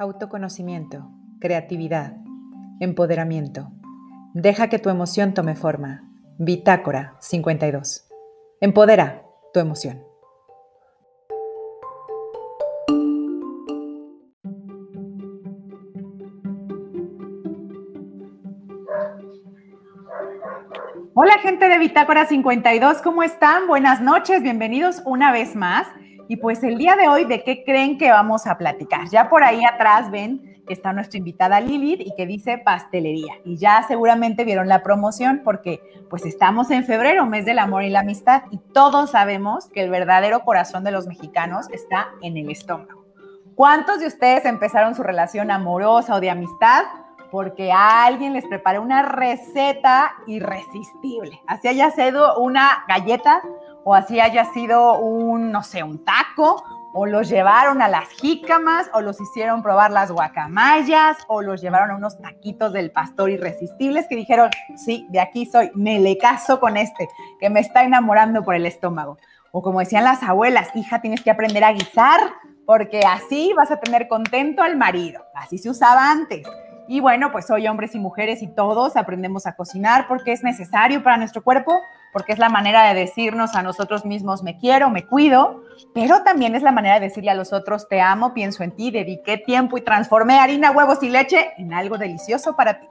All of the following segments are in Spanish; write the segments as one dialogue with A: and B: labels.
A: Autoconocimiento, creatividad, empoderamiento. Deja que tu emoción tome forma. Bitácora 52. Empodera tu emoción. Hola gente de Bitácora 52, ¿cómo están? Buenas noches, bienvenidos una vez más. Y pues el día de hoy, ¿de qué creen que vamos a platicar? Ya por ahí atrás ven que está nuestra invitada Lilith y que dice pastelería. Y ya seguramente vieron la promoción porque pues estamos en febrero, mes del amor y la amistad, y todos sabemos que el verdadero corazón de los mexicanos está en el estómago. ¿Cuántos de ustedes empezaron su relación amorosa o de amistad porque alguien les preparó una receta irresistible? Así haya sido una galleta o así haya sido un, no sé, un taco, o los llevaron a las jícamas, o los hicieron probar las guacamayas, o los llevaron a unos taquitos del pastor irresistibles que dijeron, sí, de aquí soy, me le caso con este, que me está enamorando por el estómago. O como decían las abuelas, hija, tienes que aprender a guisar, porque así vas a tener contento al marido. Así se usaba antes. Y bueno, pues hoy hombres y mujeres y todos aprendemos a cocinar porque es necesario para nuestro cuerpo, porque es la manera de decirnos a nosotros mismos me quiero, me cuido, pero también es la manera de decirle a los otros te amo, pienso en ti, dediqué tiempo y transformé harina, huevos y leche en algo delicioso para ti.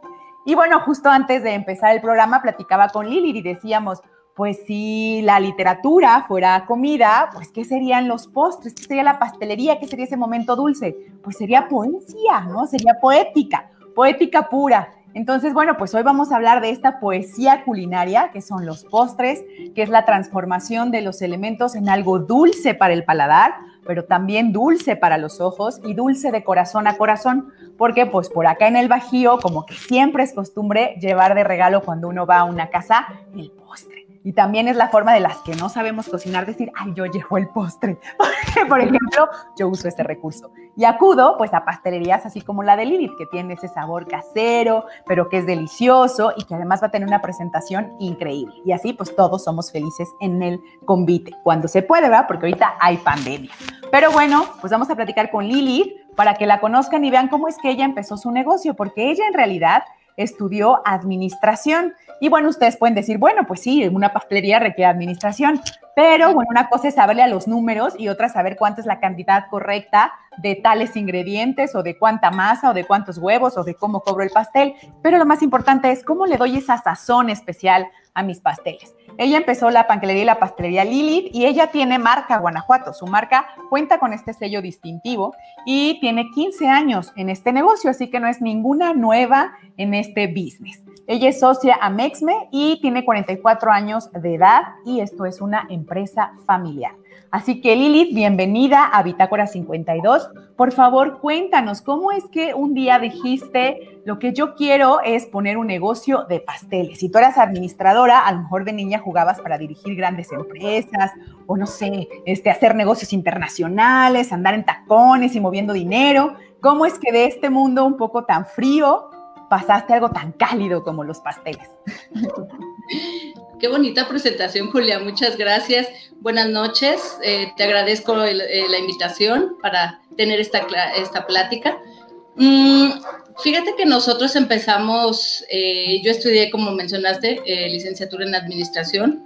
A: Y bueno, justo antes de empezar el programa platicaba con Lili y decíamos, pues si la literatura fuera comida, pues ¿qué serían los postres? ¿Qué sería la pastelería? ¿Qué sería ese momento dulce? Pues sería poesía, ¿no? Sería poética poética pura. Entonces, bueno, pues hoy vamos a hablar de esta poesía culinaria, que son los postres, que es la transformación de los elementos en algo dulce para el paladar, pero también dulce para los ojos y dulce de corazón a corazón, porque pues por acá en el Bajío, como que siempre es costumbre llevar de regalo cuando uno va a una casa el postre. Y también es la forma de las que no sabemos cocinar decir, ay, yo llevo el postre. Porque, por ejemplo, yo uso este recurso. Y acudo pues a pastelerías así como la de Lilith, que tiene ese sabor casero, pero que es delicioso y que además va a tener una presentación increíble. Y así pues todos somos felices en el convite, cuando se puede, ¿verdad? Porque ahorita hay pandemia. Pero bueno, pues vamos a platicar con Lilith para que la conozcan y vean cómo es que ella empezó su negocio, porque ella en realidad estudió administración. Y bueno, ustedes pueden decir, bueno, pues sí, una pastelería requiere administración, pero bueno, una cosa es saberle a los números y otra saber cuánta es la cantidad correcta de tales ingredientes o de cuánta masa o de cuántos huevos o de cómo cobro el pastel. Pero lo más importante es cómo le doy esa sazón especial a mis pasteles. Ella empezó la panquelería y la pastelería Lilith y ella tiene marca Guanajuato. Su marca cuenta con este sello distintivo y tiene 15 años en este negocio, así que no es ninguna nueva en este business. Ella es socia a Mexme y tiene 44 años de edad y esto es una empresa familiar. Así que Lilith, bienvenida a Bitácora 52. Por favor, cuéntanos, ¿cómo es que un día dijiste, lo que yo quiero es poner un negocio de pasteles? Si tú eras administradora, a lo mejor de niña jugabas para dirigir grandes empresas o no sé, este, hacer negocios internacionales, andar en tacones y moviendo dinero. ¿Cómo es que de este mundo un poco tan frío pasaste algo tan cálido como los pasteles?
B: Qué bonita presentación, Julia. Muchas gracias. Buenas noches. Eh, te agradezco eh, la invitación para tener esta, esta plática. Mm, fíjate que nosotros empezamos, eh, yo estudié, como mencionaste, licenciatura en administración.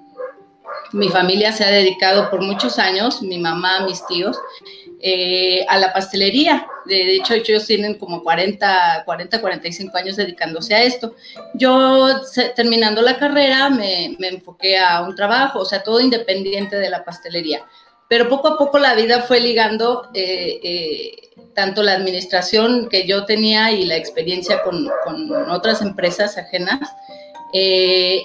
B: Mi familia se ha dedicado por muchos años, mi mamá, mis tíos, eh, a la pastelería. De hecho, ellos tienen como 40, 40, 45 años dedicándose a esto. Yo, terminando la carrera, me, enfoqué a un trabajo, o sea, todo independiente de la pastelería. Pero poco a poco la vida fue ligando eh, eh, tanto la administración que yo tenía y la experiencia con, otras empresas ajenas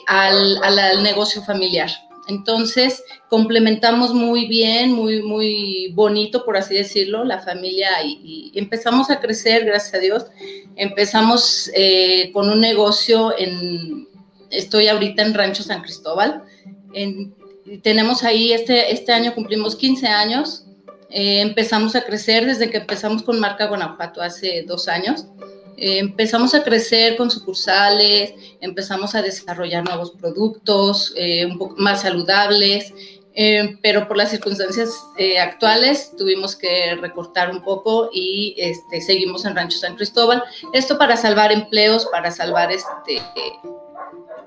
B: al negocio familiar. Entonces, complementamos muy bien, muy, muy bonito, por así decirlo, la familia y, empezamos a crecer, gracias a Dios. Empezamos eh, con un negocio en, estoy ahorita en Rancho San Cristóbal. tenemos ahí, este, este año cumplimos 15 años. Eh, empezamos a crecer desde que empezamos con Marca Guanajuato hace dos años. Empezamos a crecer con sucursales, empezamos a desarrollar nuevos productos eh, un poco más saludables. eh, pero por las circunstancias eh, actuales tuvimos que recortar un poco y este, seguimos en Rancho San Cristóbal. Esto para salvar empleos, para salvar este,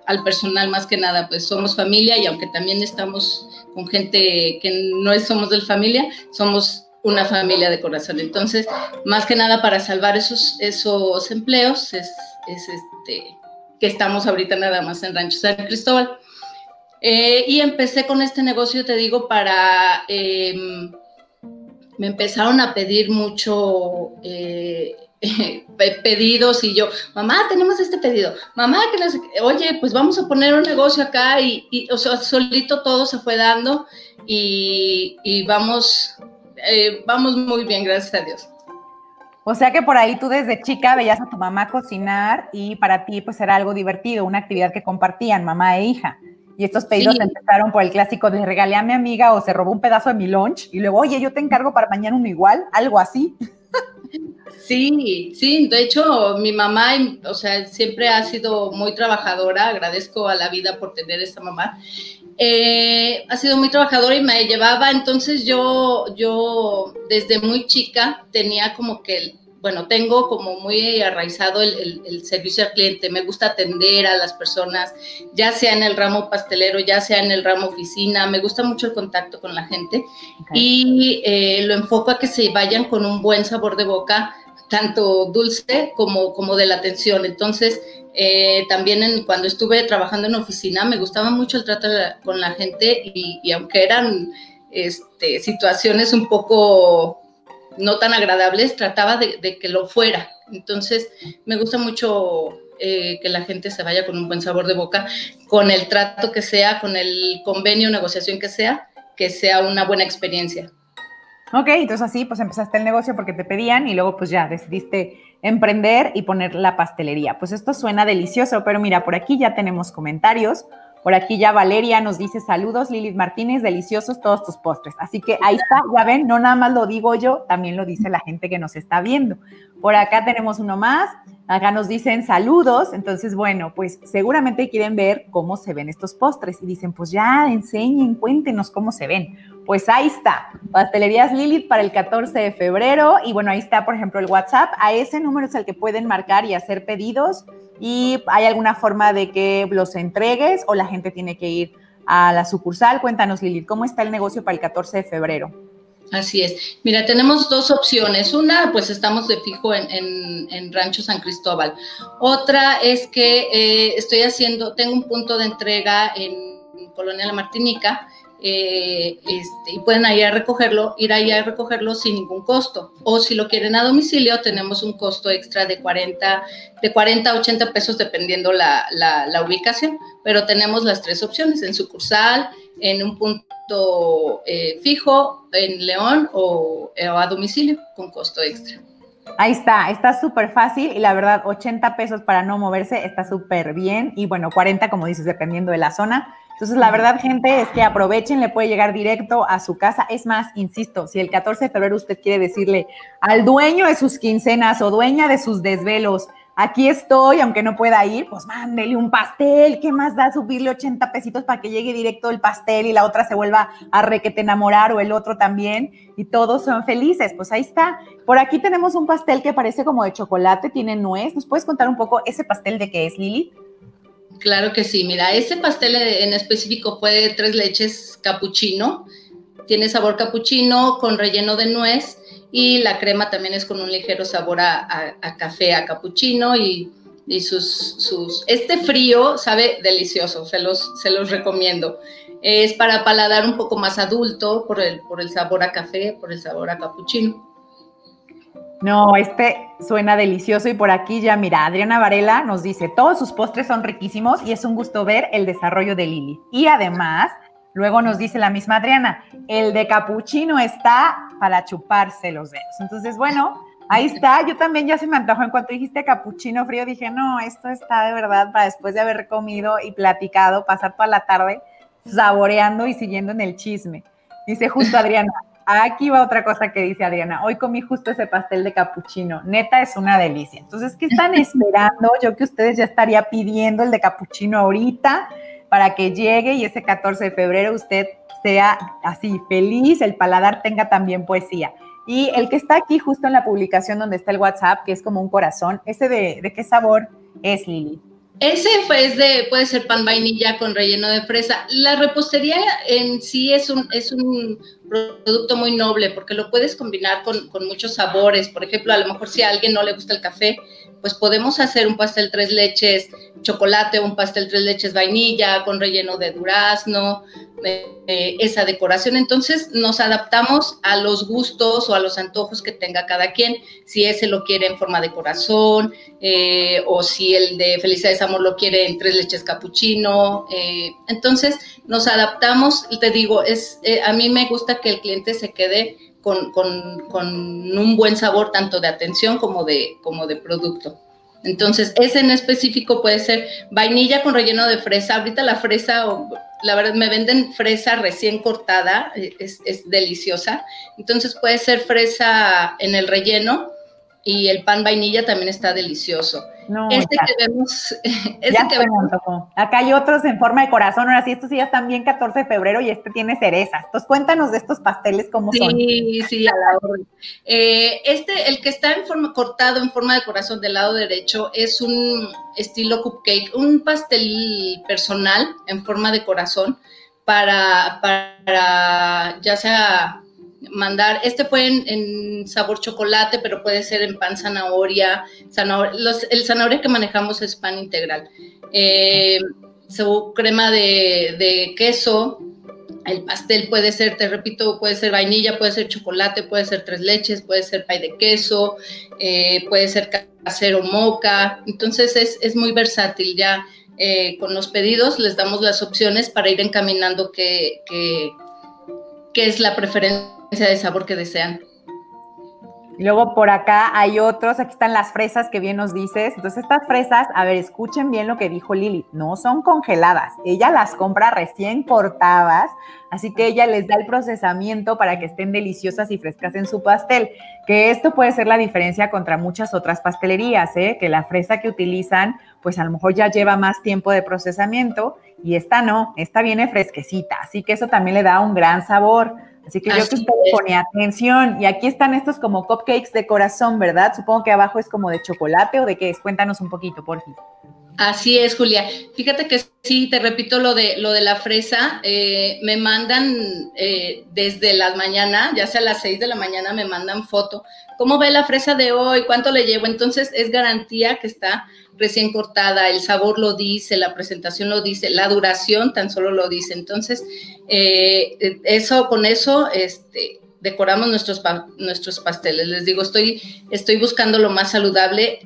B: al personal más que nada, pues somos familia y aunque también estamos con gente que no somos de familia, somos una familia de corazón. Entonces, más que nada para salvar esos, esos empleos es, es este, que estamos ahorita nada más en Rancho San Cristóbal. Eh, y empecé con este negocio, te digo, para... Em, me empezaron a pedir mucho eh, pedidos y yo, mamá, tenemos este pedido, mamá, que oye, pues vamos a poner un negocio acá y, o sea, solito todo se fue dando y, vamos, eh, vamos muy bien, gracias a Dios.
A: O sea que por ahí tú desde chica veías a tu mamá cocinar y para ti pues era algo divertido, una actividad que compartían mamá e hija. Y estos pedidos empezaron por el clásico de regalé a mi amiga o se robó un pedazo de mi lunch y luego, oye, yo te encargo para mañana uno igual, algo así.
B: Sí, sí, de hecho mi mamá, o sea, siempre ha sido muy trabajadora, agradezco a la vida por tener esta mamá. Eh, ha sido muy trabajadora y me llevaba, entonces yo, yo desde muy chica tenía como que bueno, tengo como muy arraizado el, servicio al cliente, me gusta atender a las personas, ya sea en el ramo pastelero, ya sea en el ramo oficina, me gusta mucho el contacto con la gente y eh, lo enfoco a que se vayan con un buen sabor de boca, tanto dulce como, como de la atención. Entonces, eh, también cuando estuve trabajando en oficina, me gustaba mucho el trato con la gente y, aunque eran este, situaciones un poco no tan agradables, trataba de, que lo fuera. Entonces, me gusta mucho eh, que la gente se vaya con un buen sabor de boca, con el trato que sea, con el convenio, negociación que sea, que sea una buena experiencia.
A: Ok, entonces así pues empezaste el negocio porque te pedían y luego pues ya decidiste emprender y poner la pastelería. Pues esto suena delicioso, pero mira, por aquí ya tenemos comentarios. Por aquí ya Valeria nos dice saludos, Lilith Martínez, deliciosos todos tus postres. Así que ahí está, ya ven, no nada más lo digo yo, también lo dice la gente que nos está viendo. Por acá tenemos uno más, acá nos dicen saludos, entonces bueno, pues seguramente quieren ver cómo se ven estos postres y dicen, pues ya enseñen, cuéntenos cómo se ven. Pues ahí está, Pastelerías Lilith para el 14 de febrero y bueno, ahí está por ejemplo el WhatsApp, a ese número es el que pueden marcar y hacer pedidos y hay alguna forma de que los entregues o la gente tiene que ir a la sucursal. Cuéntanos, Lilith, ¿cómo está el negocio para el 14 de febrero?
B: Así es. Mira, tenemos dos opciones. Una, pues estamos de fijo en, Rancho San Cristóbal. Otra es que eh, estoy haciendo, tengo un punto de entrega en Colonia La Martinica eh, este, y pueden ir recogerlo, ir ahí a recogerlo sin ningún costo. O si lo quieren a domicilio, tenemos un costo extra de 40, de 40 a 80 pesos dependiendo la, la, ubicación, pero tenemos las tres opciones, en sucursal, en un punto eh, fijo, en León o, o a domicilio con costo extra.
A: Ahí está, está súper fácil y la verdad 80 pesos para no moverse está súper bien y bueno, 40 como dices dependiendo de la zona. Entonces, la verdad, gente, es que aprovechen, le puede llegar directo a su casa. Es más, insisto, si el 14 de febrero usted quiere decirle al dueño de sus quincenas o dueña de sus desvelos, aquí estoy, aunque no pueda ir, pues mándele un pastel. ¿Qué más da subirle 80 pesitos para que llegue directo el pastel y la otra se vuelva a requete enamorar o el otro también? Y todos son felices. Pues ahí está. Por aquí tenemos un pastel que parece como de chocolate, tiene nuez. ¿Nos puedes contar un poco ese pastel de qué es, Lili?
B: Claro que sí. Mira, ese pastel en específico fue de tres leches capuchino. Tiene sabor capuchino con relleno de nuez y la crema también es con un ligero sabor a, café, a capuchino y, sus, sus... Este frío sabe delicioso, se los, se los recomiendo. Es para paladar un poco más adulto por el, por el sabor a café, por el sabor a capuchino.
A: No, este suena delicioso y por aquí ya mira, Adriana Varela nos dice, todos sus postres son riquísimos y es un gusto ver el desarrollo de Lili. Y además, luego nos dice la misma Adriana, el de capuchino está para chuparse los dedos. Entonces, bueno, ahí está. Yo también ya se me antojó en cuanto dijiste capuchino frío, dije, no, esto está de verdad para después de haber comido y platicado, pasar toda la tarde saboreando y siguiendo en el chisme. Dice justo Adriana, Aquí va otra cosa que dice Adriana. Hoy comí justo ese pastel de capuchino. Neta es una delicia. Entonces, ¿qué están esperando? Yo que ustedes ya estaría pidiendo el de capuchino ahorita para que llegue y ese 14 de febrero usted sea así feliz, el paladar tenga también poesía. Y el que está aquí justo en la publicación donde está el WhatsApp, que es como un corazón, ¿ese de, de qué sabor es, Lili?
B: Ese pues de, puede ser pan vainilla con relleno de fresa. La repostería en sí es un, es un producto muy noble porque lo puedes combinar con, con, muchos sabores. Por ejemplo, a lo mejor si a alguien no le gusta el café, pues podemos hacer un pastel tres leches chocolate, un pastel tres leches vainilla con relleno de durazno, eh, esa decoración. Entonces nos adaptamos a los gustos o a los antojos que tenga cada quien, si ese lo quiere en forma de corazón eh, o si el de Felicidades Amor lo quiere en tres leches capuchino. Eh, entonces nos adaptamos, te digo, es, a mí me gusta que el cliente se quede con, un buen sabor tanto de atención como de, como de producto. Entonces, ese en específico puede ser vainilla con relleno de fresa. Ahorita la fresa, la verdad, me venden fresa recién cortada, es, es deliciosa. Entonces, puede ser fresa en el relleno y el pan vainilla también está delicioso. Este que vemos,
A: este que vemos. Acá hay otros en forma de corazón, ahora sí, estos sí ya están bien 14 de febrero y este tiene cerezas. Entonces cuéntanos de estos pasteles cómo son.
B: Sí, sí, a la orden. Eh, este, el que está en forma cortado en forma de corazón del lado derecho es un estilo cupcake, un pastel personal en forma de corazón para, para ya sea mandar, este fue en, sabor chocolate, pero puede ser en pan zanahoria, el zanahoria que manejamos es pan integral, eh, crema de, queso, el pastel puede ser, te repito, puede ser vainilla, puede ser chocolate, puede ser tres leches, puede ser pay de queso, eh, puede ser casero moca, entonces es, muy versátil. Ya. Eh, con los pedidos les damos las opciones para ir encaminando qué, qué, qué es la preferencia de sabor que desean.
A: Luego por acá hay otros, aquí están las fresas que bien nos dices. Entonces estas fresas, a ver, escuchen bien lo que dijo Lili, no son congeladas, ella las compra recién cortadas, así que ella les da el procesamiento para que estén deliciosas y frescas en su pastel, que esto puede ser la diferencia contra muchas otras pastelerías, ¿eh? que la fresa que utilizan, pues a lo mejor ya lleva más tiempo de procesamiento y esta no, esta viene fresquecita, así que eso también le da un gran sabor. Así que yo que usted pone atención. Y aquí están estos como cupcakes de corazón, ¿verdad? Supongo que abajo es como de chocolate o de qué es. Cuéntanos un poquito, por favor.
B: Así es, Julia. Fíjate que sí, te repito lo de lo de la fresa. Eh, me mandan eh, desde las mañanas, ya sea a las seis de la mañana, me mandan foto. ¿Cómo ve la fresa de hoy? ¿Cuánto le llevo? Entonces es garantía que está recién cortada, el sabor lo dice, la presentación lo dice, la duración tan solo lo dice. Entonces, eh, eso, con eso, este, decoramos nuestros, nuestros pasteles. Les digo, estoy, estoy buscando lo más saludable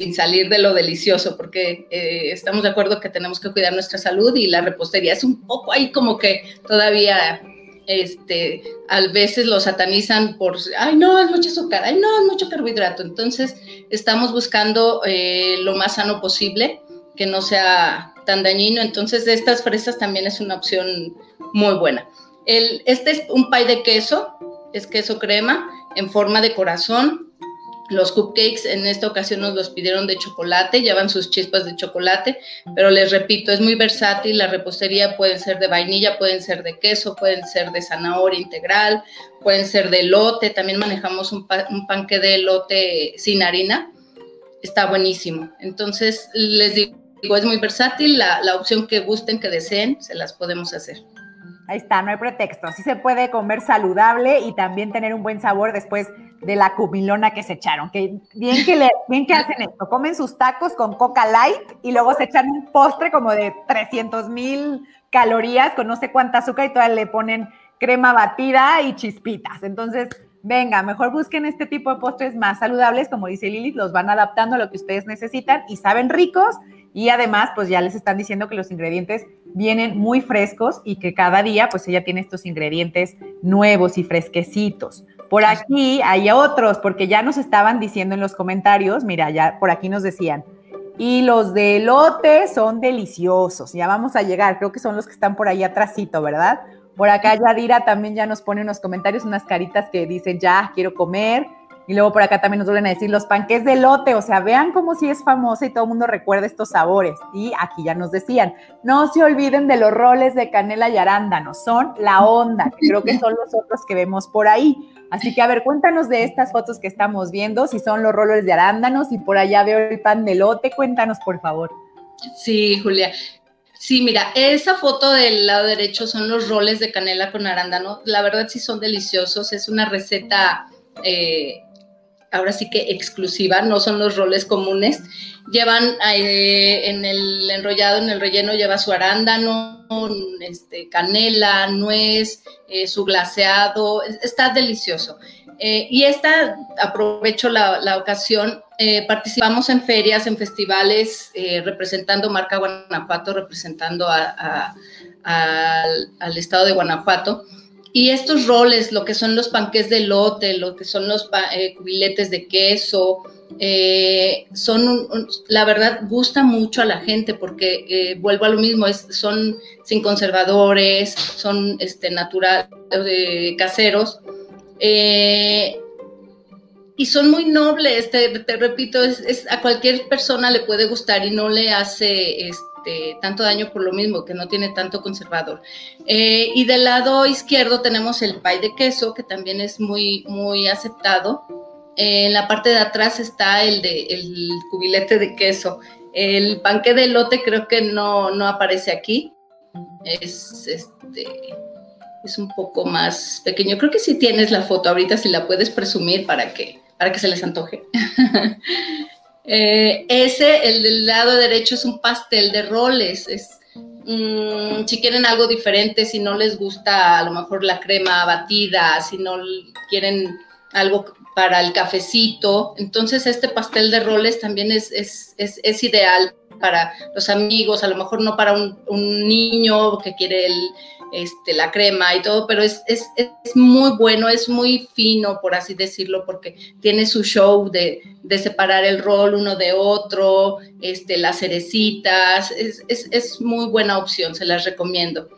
B: sin salir de lo delicioso, porque eh, estamos de acuerdo que tenemos que cuidar nuestra salud y la repostería es un poco ahí como que todavía este, a veces lo satanizan por, ay, no, es mucho azúcar, ay, no, es mucho carbohidrato. Entonces, estamos buscando eh, lo más sano posible, que no sea tan dañino. Entonces, estas fresas también es una opción muy buena. El, este es un pie de queso, es queso crema en forma de corazón, los cupcakes en esta ocasión nos los pidieron de chocolate, llevan sus chispas de chocolate, pero les repito, es muy versátil. La repostería pueden ser de vainilla, pueden ser de queso, pueden ser de zanahoria integral, pueden ser de lote. También manejamos un, panque de lote sin harina. Está buenísimo. Entonces, les digo, es muy versátil. La, la opción que gusten, que deseen, se las podemos hacer.
A: Ahí está, no hay pretexto. Así se puede comer saludable y también tener un buen sabor después de la cumilona que se echaron. Que bien que, le, bien que hacen esto, comen sus tacos con coca light y luego se echan un postre como de 300 mil calorías con no sé cuánta azúcar y todavía le ponen crema batida y chispitas. Entonces, venga, mejor busquen este tipo de postres más saludables, como dice Lilith, los van adaptando a lo que ustedes necesitan y saben ricos y además, pues ya les están diciendo que los ingredientes vienen muy frescos y que cada día, pues ella tiene estos ingredientes nuevos y fresquecitos. Por aquí hay otros, porque ya nos estaban diciendo en los comentarios, mira, ya por aquí nos decían, y los de elote son deliciosos. Ya vamos a llegar, creo que son los que están por ahí atrásito, ¿verdad? Por acá Yadira también ya nos pone unos comentarios, unas caritas que dicen, ya, quiero comer. Y luego por acá también nos vuelven a decir los panques de lote, o sea, vean cómo sí es famosa y todo el mundo recuerda estos sabores. Y aquí ya nos decían, no se olviden de los roles de canela y arándano, son la onda, que creo que son los otros que vemos por ahí. Así que a ver, cuéntanos de estas fotos que estamos viendo, si son los roles de arándanos y por allá veo el pan de lote, cuéntanos por favor.
B: Sí, Julia. Sí, mira, esa foto del lado derecho son los roles de canela con arándano. La verdad sí son deliciosos. Es una receta eh, ahora sí que exclusiva, no son los roles comunes. Llevan eh, en el enrollado, en el relleno, lleva su arándano, este, canela, nuez, eh, su glaseado, está delicioso. Eh, y esta, aprovecho la, ocasión, participamos en ferias, en festivales, representando marca Guanajuato, representando al estado de Guanajuato. Y estos roles, lo que son los panques de lote, lo que son los eh, cubiletes de queso, eh, son, la verdad, gusta mucho a la gente porque eh, vuelvo a lo mismo, es, son sin conservadores, son este, natural, caseros. y son muy nobles, te, te repito, es, a cualquier persona le puede gustar y no le hace este, este, tanto daño por lo mismo, que no tiene tanto conservador. Eh, y del lado izquierdo tenemos el pie de queso, que también es muy, muy aceptado. Eh, en la parte de atrás está el, de, el cubilete de queso. El panque de lote creo que no, no aparece aquí. Es, este, es un poco más pequeño. Creo que si tienes la foto ahorita, si la puedes presumir para que, para que se les antoje. Eh, ese, el del lado derecho, es un pastel de roles. Es, mm, si quieren algo diferente, si no les gusta a lo mejor la crema batida, si no quieren algo para el cafecito, entonces este pastel de roles también es, es, es ideal para los amigos, a lo mejor no para un, un niño que quiere el, este, la crema y todo, pero es, es, es, muy bueno, es muy fino, por así decirlo, porque tiene su show de, de separar el rol uno de otro, este, las cerecitas, es, es muy buena opción, se las recomiendo.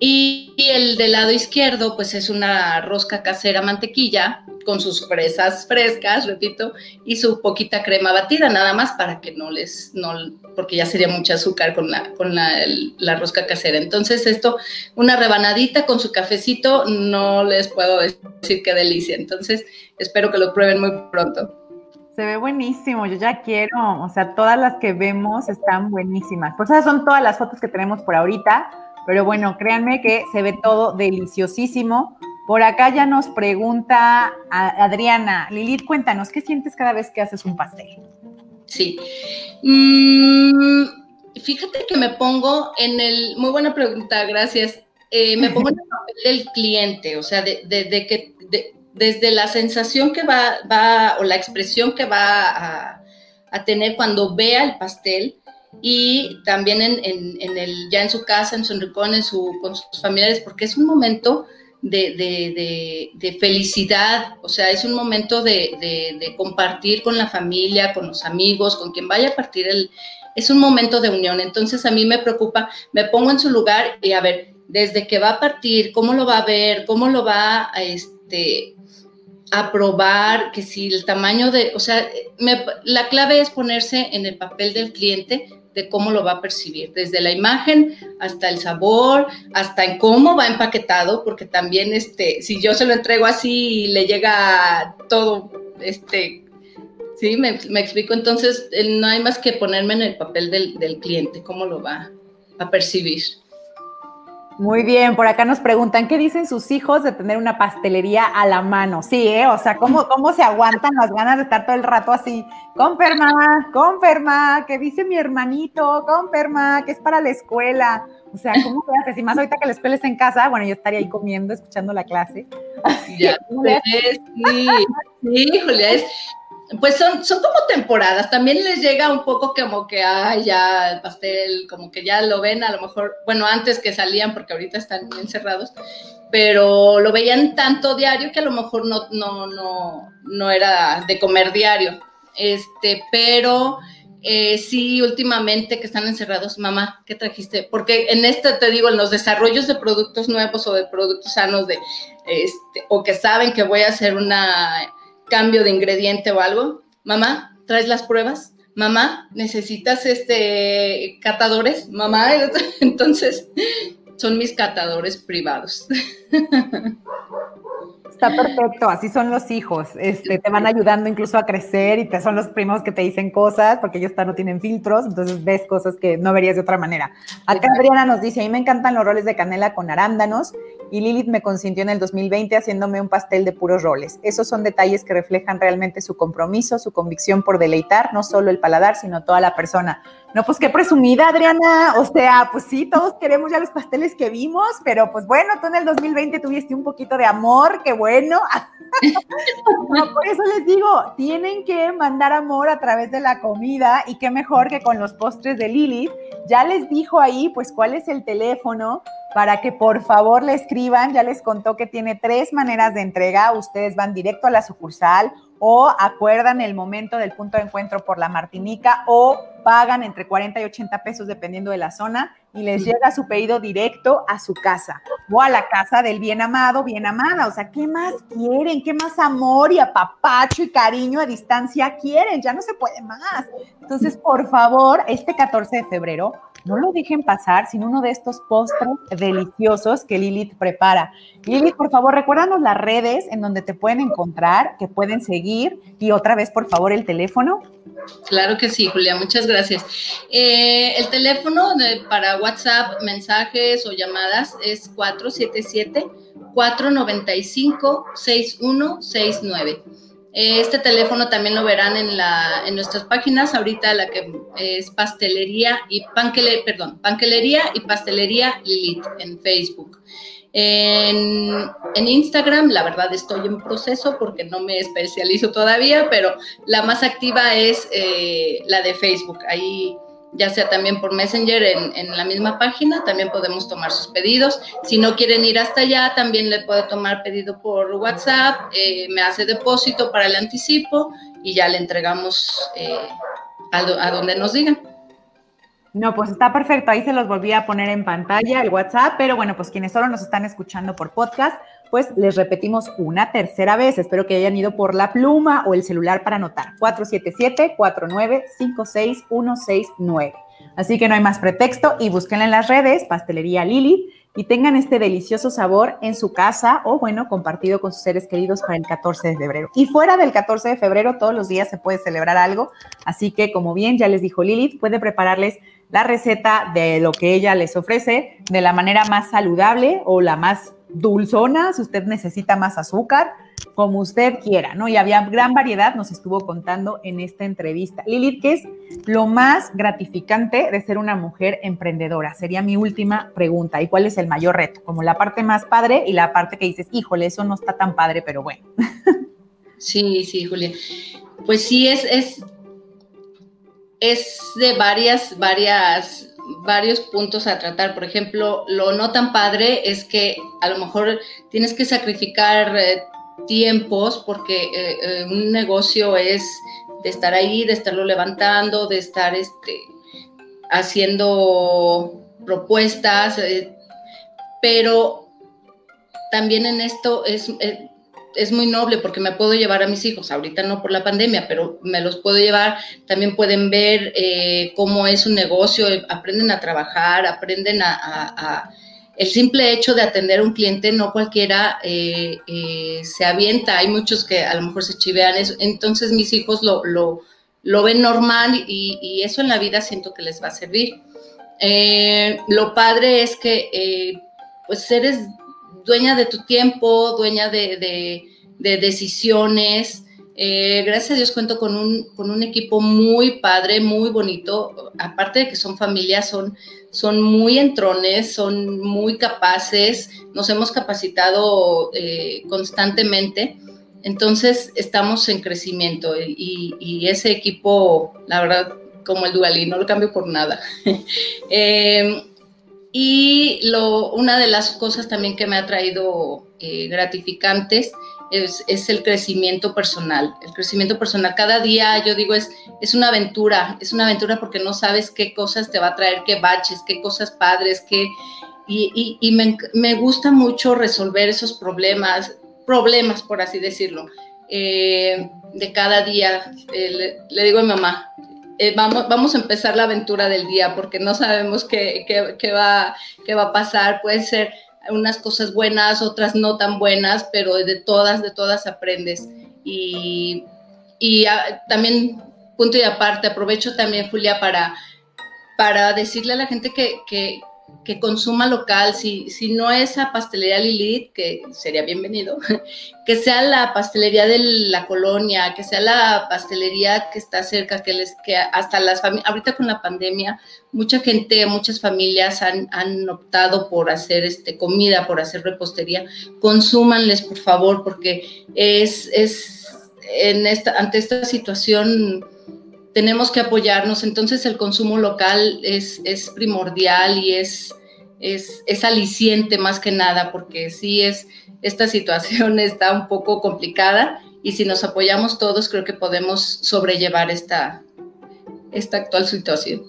B: Y, el del lado izquierdo, pues es una rosca casera mantequilla con sus fresas frescas, repito, y su poquita crema batida, nada más para que no les, no, porque ya sería mucho azúcar con la, con la, la rosca casera. Entonces esto, una rebanadita con su cafecito, no les puedo decir qué delicia. Entonces espero que lo prueben muy pronto.
A: Se ve buenísimo, yo ya quiero, o sea, todas las que vemos están buenísimas. Pues esas son todas las fotos que tenemos por ahorita. Pero bueno, créanme que se ve todo deliciosísimo. Por acá ya nos pregunta Adriana, Lilith, cuéntanos, ¿qué sientes cada vez que haces un pastel?
B: Sí. Mm, fíjate que me pongo en el, muy buena pregunta, gracias. Eh, me pongo en el papel del cliente, o sea, de, que desde la sensación que va, va, o la expresión que va a, a tener cuando vea el pastel, y también en, en, el, ya en su casa, en su rincón, en su, con sus familiares, porque es un momento de, de, de, felicidad, o sea, es un momento de, compartir con la familia, con los amigos, con quien vaya a partir el... Es un momento de unión, entonces a mí me preocupa, me pongo en su lugar y a ver, desde que va a partir, cómo lo va a ver, cómo lo va a, este, a probar, que si el tamaño de, o sea, la clave es ponerse en el papel del cliente de cómo lo va a percibir, desde la imagen hasta el sabor, hasta en cómo va empaquetado, porque también este, si yo se lo entrego así y le llega todo, este, sí, me, explico, entonces eh, no hay más que ponerme en el papel del, del cliente, cómo lo va a percibir.
A: Muy bien, por acá nos preguntan, ¿qué dicen sus hijos de tener una pastelería a la mano? Sí, ¿eh? O sea, ¿cómo, cómo se aguantan las ganas de estar todo el rato así? Conferma, conferma, ¿qué dice mi hermanito? Conferma, que es para la escuela. O sea, ¿cómo te haces? Y más ahorita que la escuela está en casa, bueno, yo estaría ahí comiendo, escuchando la clase.
B: Ya, sí, sí, Julia, es, pues son, son como temporadas, también les llega un poco como que, ay, ya el pastel, como que ya lo ven a lo mejor, bueno, antes que salían, porque ahorita están encerrados, pero lo veían tanto diario que a lo mejor no, no, no, no era de comer diario. Este, pero eh, sí, últimamente que están encerrados, mamá, ¿qué trajiste? Porque en este, te digo, en los desarrollos de productos nuevos o de productos sanos, de, este, o que saben que voy a hacer una cambio de ingrediente o algo. Mamá, ¿traes las pruebas? Mamá, ¿necesitas este catadores? Mamá, entonces son mis catadores privados.
A: Está perfecto, así son los hijos. Este, te van ayudando incluso a crecer y te son los primos que te dicen cosas porque ellos no tienen filtros, entonces ves cosas que no verías de otra manera. Acá Adriana nos dice, a mí me encantan los roles de canela con arándanos y Lilith me consintió en el 2020 haciéndome un pastel de puros roles. Esos son detalles que reflejan realmente su compromiso, su convicción por deleitar no solo el paladar, sino toda la persona. No, pues qué presumida, Adriana. O sea, pues sí, todos queremos ya los pasteles que vimos, pero pues bueno, tú en el 2020 tuviste un poquito de amor, qué bueno. por eso les digo, tienen que mandar amor a través de la comida y qué mejor que con los postres de Lilith. Ya les dijo ahí, pues, cuál es el teléfono para que por favor le escriban. Ya les contó que tiene tres maneras de entrega. Ustedes van directo a la sucursal o acuerdan el momento del punto de encuentro por la Martinica o pagan entre 40 y 80 pesos dependiendo de la zona y les llega su pedido directo a su casa o a la casa del bien amado, bien amada. O sea, ¿qué más quieren? ¿Qué más amor y apapacho y cariño a distancia quieren? Ya no se puede más. Entonces, por favor, este 14 de febrero, no lo dejen pasar sin uno de estos postres deliciosos que Lilith prepara. Lilith, por favor, recuérdanos las redes en donde te pueden encontrar, que pueden seguir y otra vez, por favor, el teléfono.
B: Claro que sí, Julia, muchas gracias. Eh, el teléfono para WhatsApp, mensajes o llamadas es 477-495-6169. Este teléfono también lo verán en, la, en nuestras páginas, ahorita la que es pastelería y panquelería, perdón, panquelería y pastelería Lilith en Facebook. En, Instagram, la verdad estoy en proceso porque no me especializo todavía, pero la más activa es eh, la de Facebook. Ahí ya sea también por Messenger en, la misma página, también podemos tomar sus pedidos. Si no quieren ir hasta allá, también le puedo tomar pedido por WhatsApp, eh, me hace depósito para el anticipo y ya le entregamos eh, a, donde nos digan.
A: No, pues está perfecto. Ahí se los volví a poner en pantalla el WhatsApp, pero bueno, pues quienes solo nos están escuchando por podcast, pues les repetimos una tercera vez. Espero que hayan ido por la pluma o el celular para anotar. 477-4956-169. Así que no hay más pretexto y búsquenla en las redes, Pastelería Lili, y tengan este delicioso sabor en su casa o, bueno, compartido con sus seres queridos para el 14 de febrero. Y fuera del 14 de febrero, todos los días se puede celebrar algo. Así que, como bien ya les dijo Lilith, puede prepararles la receta de lo que ella les ofrece de la manera más saludable o la más dulzona, si usted necesita más azúcar, como usted quiera, ¿no? Y había gran variedad, nos estuvo contando en esta entrevista. Lilith, ¿qué es lo más gratificante de ser una mujer emprendedora? Sería mi última pregunta. ¿Y cuál es el mayor reto? Como la parte más padre y la parte que dices, híjole, eso no está tan padre, pero bueno.
B: Sí, sí, Julia. Pues sí, es, es, es de varias, varias varios puntos a tratar. Por ejemplo, lo no tan padre es que a lo mejor tienes que sacrificar eh, tiempos porque eh, eh, un negocio es de estar ahí, de estarlo levantando, de estar este, haciendo propuestas, pero también en esto es, es muy noble porque me puedo llevar a mis hijos, ahorita no por la pandemia, pero me los puedo llevar, también pueden ver eh, cómo es un negocio, aprenden a trabajar, aprenden a, El simple hecho de atender a un cliente, no cualquiera eh, eh, se avienta, hay muchos que a lo mejor se chivean eso, entonces mis hijos lo, lo, ven normal y, eso en la vida siento que les va a servir. lo padre es que pues eres dueña de tu tiempo, dueña de, decisiones. Eh, gracias a Dios cuento con un, equipo muy padre, muy bonito. Aparte de que son familias, son, son muy entrones, son muy capaces, nos hemos capacitado eh, constantemente. Entonces estamos en crecimiento y, ese equipo, la verdad, como el Dualí, no lo cambio por nada. eh, y lo, una de las cosas también que me ha traído eh, gratificantes es, el crecimiento personal. El crecimiento personal cada día, yo digo, es, es una aventura, es una aventura porque no sabes qué cosas te va a traer, qué baches, qué cosas padres, qué... Y, y, me, gusta mucho resolver esos problemas, problemas por así decirlo. eh, de cada día. Eh, le, digo a mi mamá, eh, vamos, vamos a empezar la aventura del día porque no sabemos qué, va, qué va a pasar. Puede ser unas cosas buenas, otras no tan buenas, pero de todas, de todas aprendes. Y, ah, también, punto y aparte, aprovecho también, Julia, para, para decirle a la gente que, que consuma local, si, si no es a Pastelería Lilith, que sería bienvenido, que sea la pastelería de la colonia, que sea la pastelería que está cerca, que les que hasta las familias, ahorita con la pandemia, mucha gente, muchas familias han, han, optado por hacer este comida, por hacer repostería, consúmanles por favor, porque es, es en esta, ante esta situación tenemos que apoyarnos, entonces el consumo local es, es primordial y es, es, es, aliciente más que nada, porque sí es, esta situación está un poco complicada y si nos apoyamos todos creo que podemos sobrellevar esta, esta actual situación.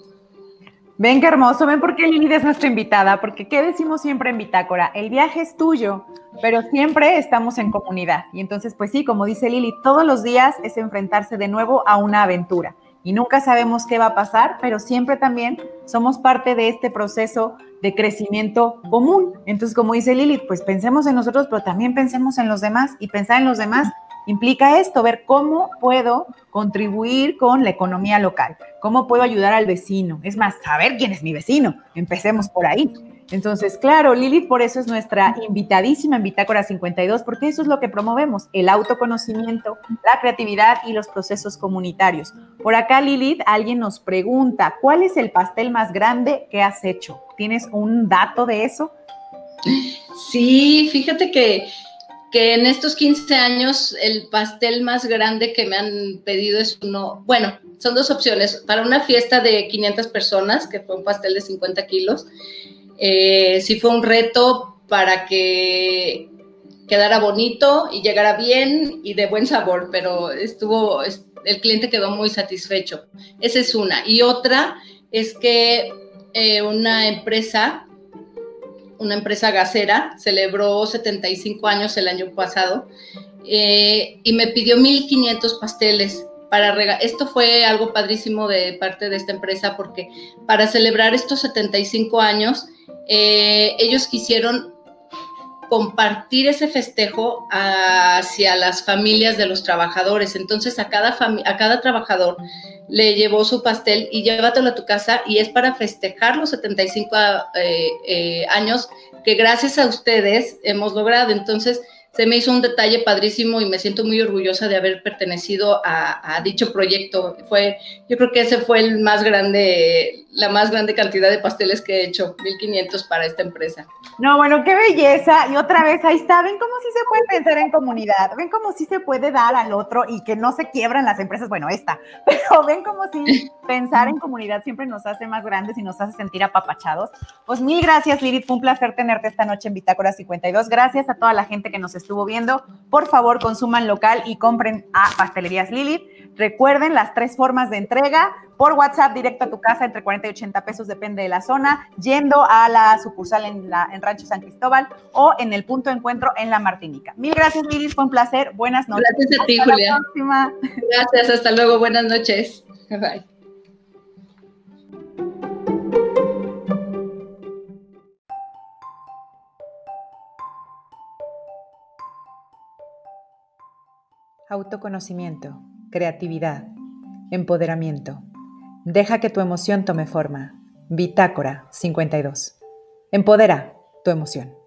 A: Ven qué hermoso, ven por qué Lili es nuestra invitada, porque ¿qué decimos siempre en Bitácora? El viaje es tuyo, pero siempre estamos en comunidad. Y entonces, pues sí, como dice Lili, todos los días es enfrentarse de nuevo a una aventura y nunca sabemos qué va a pasar, pero siempre también somos parte de este proceso de crecimiento común. Entonces, como dice Lilith, pues pensemos en nosotros, pero también pensemos en los demás y pensar en los demás implica esto, ver cómo puedo contribuir con la economía local, cómo puedo ayudar al vecino. Es más, saber quién es mi vecino. Empecemos por ahí. Entonces, claro, Lilith por eso es nuestra invitadísima en Bitácora 52, porque eso es lo que promovemos, el autoconocimiento, la creatividad y los procesos comunitarios. Por acá, Lilith, alguien nos pregunta, ¿cuál es el pastel más grande que has hecho? ¿Tienes un dato de eso?
B: Sí, fíjate que, que en estos 15 años el pastel más grande que me han pedido es uno, bueno, son dos opciones, para una fiesta de 500 personas, que fue un pastel de 50 kilos, eh, sí fue un reto para que quedara bonito y llegara bien y de buen sabor, pero estuvo, el cliente quedó muy satisfecho. Esa es una. Y otra es que eh, una empresa, una empresa gasera, celebró 75 años el año pasado eh, y me pidió 1.500 pasteles Esto fue algo padrísimo de parte de esta empresa porque para celebrar estos 75 años, eh, ellos quisieron compartir ese festejo hacia las familias de los trabajadores. Entonces a cada, a cada trabajador le llevó su pastel y llévatelo a tu casa y es para festejar los 75 eh, eh, años que gracias a ustedes hemos logrado. Entonces, se me hizo un detalle padrísimo y me siento muy orgullosa de haber pertenecido a, dicho proyecto. Fue, yo creo que ese fue el más grande, la más grande cantidad de pasteles que he hecho, 1500 para esta empresa.
A: No, bueno, qué belleza. Y otra vez, ahí está, ven cómo sí se puede pensar en comunidad, ven cómo sí se puede dar al otro y que no se quiebran las empresas, bueno, esta, pero ven cómo sí pensar en comunidad siempre nos hace más grandes y nos hace sentir apapachados. Pues mil gracias, Lilith, fue un placer tenerte esta noche en Bitácora 52. Gracias a toda la gente que nos estuvo viendo. Por favor, consuman local y compren a Pastelerías Lilith. Recuerden las tres formas de entrega por WhatsApp directo a tu casa entre 40 y 80 pesos, depende de la zona, yendo a la sucursal en, la, en Rancho San Cristóbal o en el punto de encuentro en La Martinica. Mil gracias, Lilith, fue un placer. Buenas noches.
B: Gracias a ti, Julia. Gracias, hasta luego. Buenas noches. Bye.
A: Autoconocimiento, creatividad, empoderamiento. Deja que tu emoción tome forma. Bitácora 52. Empodera tu emoción.